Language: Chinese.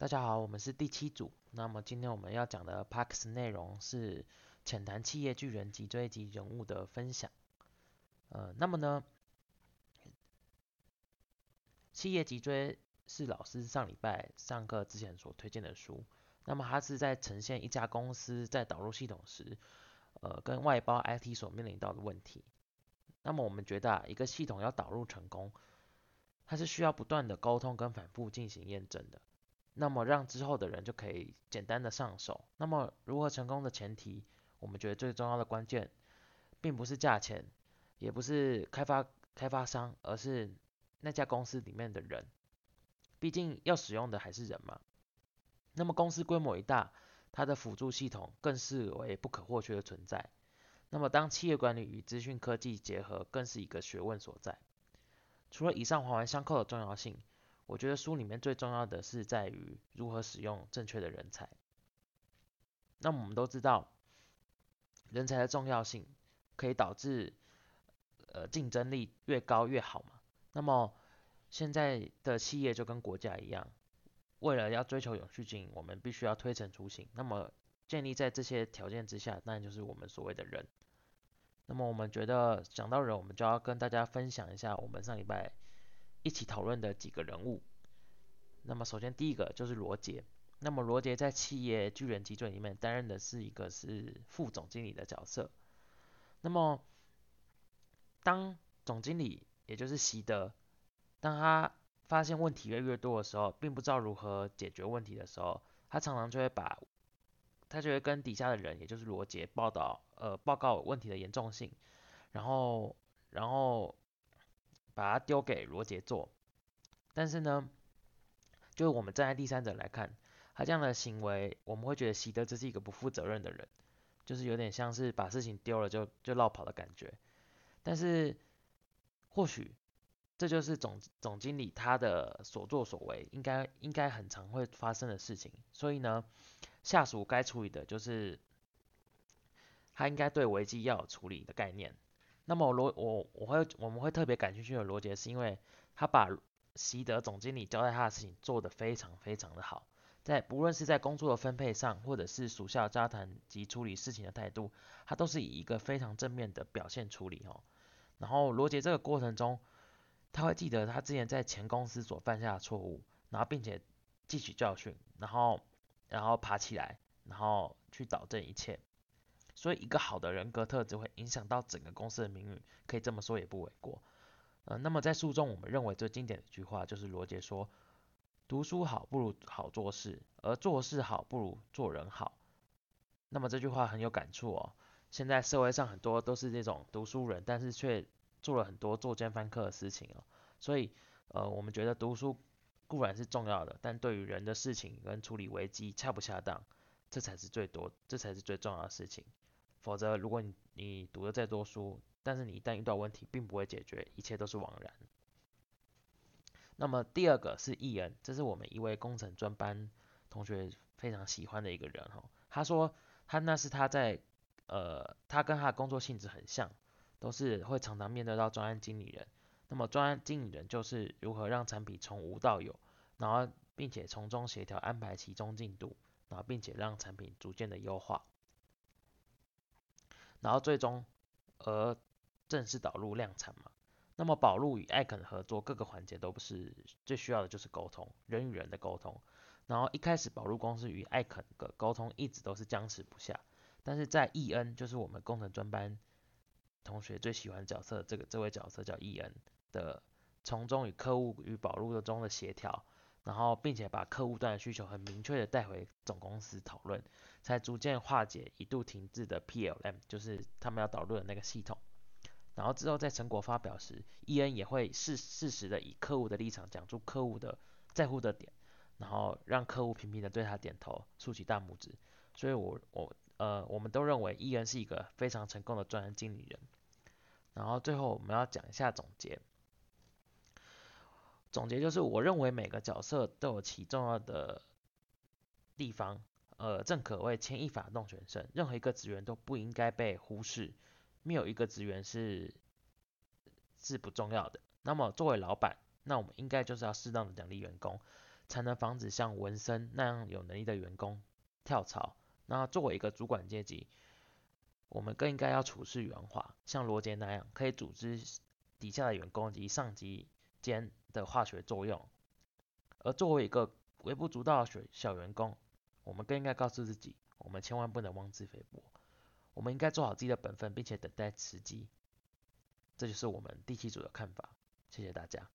大家好，我们是第七组。那么今天我们要讲的 Parks 内容是浅谈企业巨人脊椎及人物的分享。呃，那么呢，企业脊椎是老师上礼拜上课之前所推荐的书。那么它是在呈现一家公司在导入系统时，呃，跟外包 IT 所面临到的问题。那么我们觉得啊，一个系统要导入成功，它是需要不断的沟通跟反复进行验证的。那么让之后的人就可以简单的上手。那么如何成功的前提，我们觉得最重要的关键，并不是价钱，也不是开发开发商，而是那家公司里面的人。毕竟要使用的还是人嘛。那么公司规模一大，它的辅助系统更是为不可或缺的存在。那么当企业管理与资讯科技结合，更是一个学问所在。除了以上环环相扣的重要性。我觉得书里面最重要的是在于如何使用正确的人才。那我们都知道，人才的重要性可以导致呃竞争力越高越好嘛。那么现在的企业就跟国家一样，为了要追求永续经营，我们必须要推陈出新。那么建立在这些条件之下，那就是我们所谓的人。那么我们觉得讲到人，我们就要跟大家分享一下我们上礼拜。一起讨论的几个人物，那么首先第一个就是罗杰，那么罗杰在企业巨人基准里面担任的是一个是副总经理的角色，那么当总经理也就是习德，当他发现问题越来越多的时候，并不知道如何解决问题的时候，他常常就会把，他就会跟底下的人，也就是罗杰报道，呃报告问题的严重性，然后然后。把它丢给罗杰做，但是呢，就是我们站在第三者来看，他这样的行为，我们会觉得习德这是一个不负责任的人，就是有点像是把事情丢了就就绕跑的感觉。但是或许这就是总总经理他的所作所为，应该应该很常会发生的事情。所以呢，下属该处理的就是他应该对危机要有处理的概念。那么罗我我会我们会特别感兴趣的罗杰，是因为他把习德总经理交代他的事情做得非常非常的好，在不论是在工作的分配上，或者是属下交谈及处理事情的态度，他都是以一个非常正面的表现处理哦。然后罗杰这个过程中，他会记得他之前在前公司所犯下的错误，然后并且汲取教训，然后然后爬起来，然后去导正一切。所以，一个好的人格特质会影响到整个公司的名誉，可以这么说也不为过。呃，那么在书中，我们认为最经典的一句话就是罗杰说：“读书好不如好做事，而做事好不如做人好。”那么这句话很有感触哦。现在社会上很多都是这种读书人，但是却做了很多作奸犯科的事情哦。所以，呃，我们觉得读书固然是重要的，但对于人的事情跟处理危机恰不恰当，这才是最多，这才是最重要的事情。否则，如果你你读的再多书，但是你一旦遇到问题，并不会解决，一切都是枉然。那么第二个是艺人，这是我们一位工程专班同学非常喜欢的一个人哈。他说他那是他在呃，他跟他的工作性质很像，都是会常常面对到专案经理人。那么专案经理人就是如何让产品从无到有，然后并且从中协调安排其中进度，然后并且让产品逐渐的优化。然后最终，而正式导入量产嘛。那么宝路与艾肯合作各个环节都不是最需要的就是沟通，人与人的沟通。然后一开始宝路公司与艾肯的沟通一直都是僵持不下，但是在 E N 就是我们工程专班同学最喜欢角色，这个这位角色叫 E N 的，从中与客户与宝路的中的协调。然后，并且把客户端的需求很明确的带回总公司讨论，才逐渐化解一度停滞的 PLM，就是他们要导入的那个系统。然后之后在成果发表时伊恩也会适适时的以客户的立场讲出客户的在乎的点，然后让客户频频的对他点头，竖起大拇指。所以我我呃我们都认为伊恩是一个非常成功的专案经理人。然后最后我们要讲一下总结。总结就是，我认为每个角色都有其重要的地方，呃，正可谓牵一发动全身，任何一个职员都不应该被忽视，没有一个职员是是不重要的。那么作为老板，那我们应该就是要适当的奖励员工，才能防止像文森那样有能力的员工跳槽。那作为一个主管阶级，我们更应该要处事圆滑，像罗杰那样，可以组织底下的员工及上级间的化学作用。而作为一个微不足道的小员工，我们更应该告诉自己，我们千万不能妄自菲薄，我们应该做好自己的本分，并且等待时机。这就是我们第七组的看法。谢谢大家。